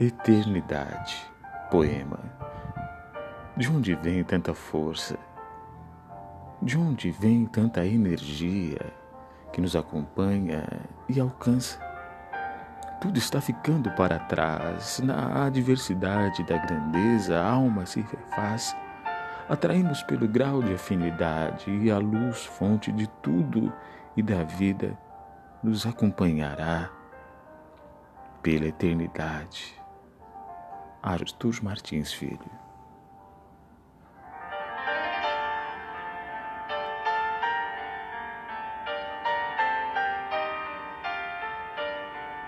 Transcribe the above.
Eternidade, poema. De onde vem tanta força? De onde vem tanta energia que nos acompanha e alcança? Tudo está ficando para trás. Na adversidade da grandeza, a alma se refaz. Atraímos pelo grau de afinidade e a luz, fonte de tudo e da vida, nos acompanhará pela eternidade. Arthur Martins Filho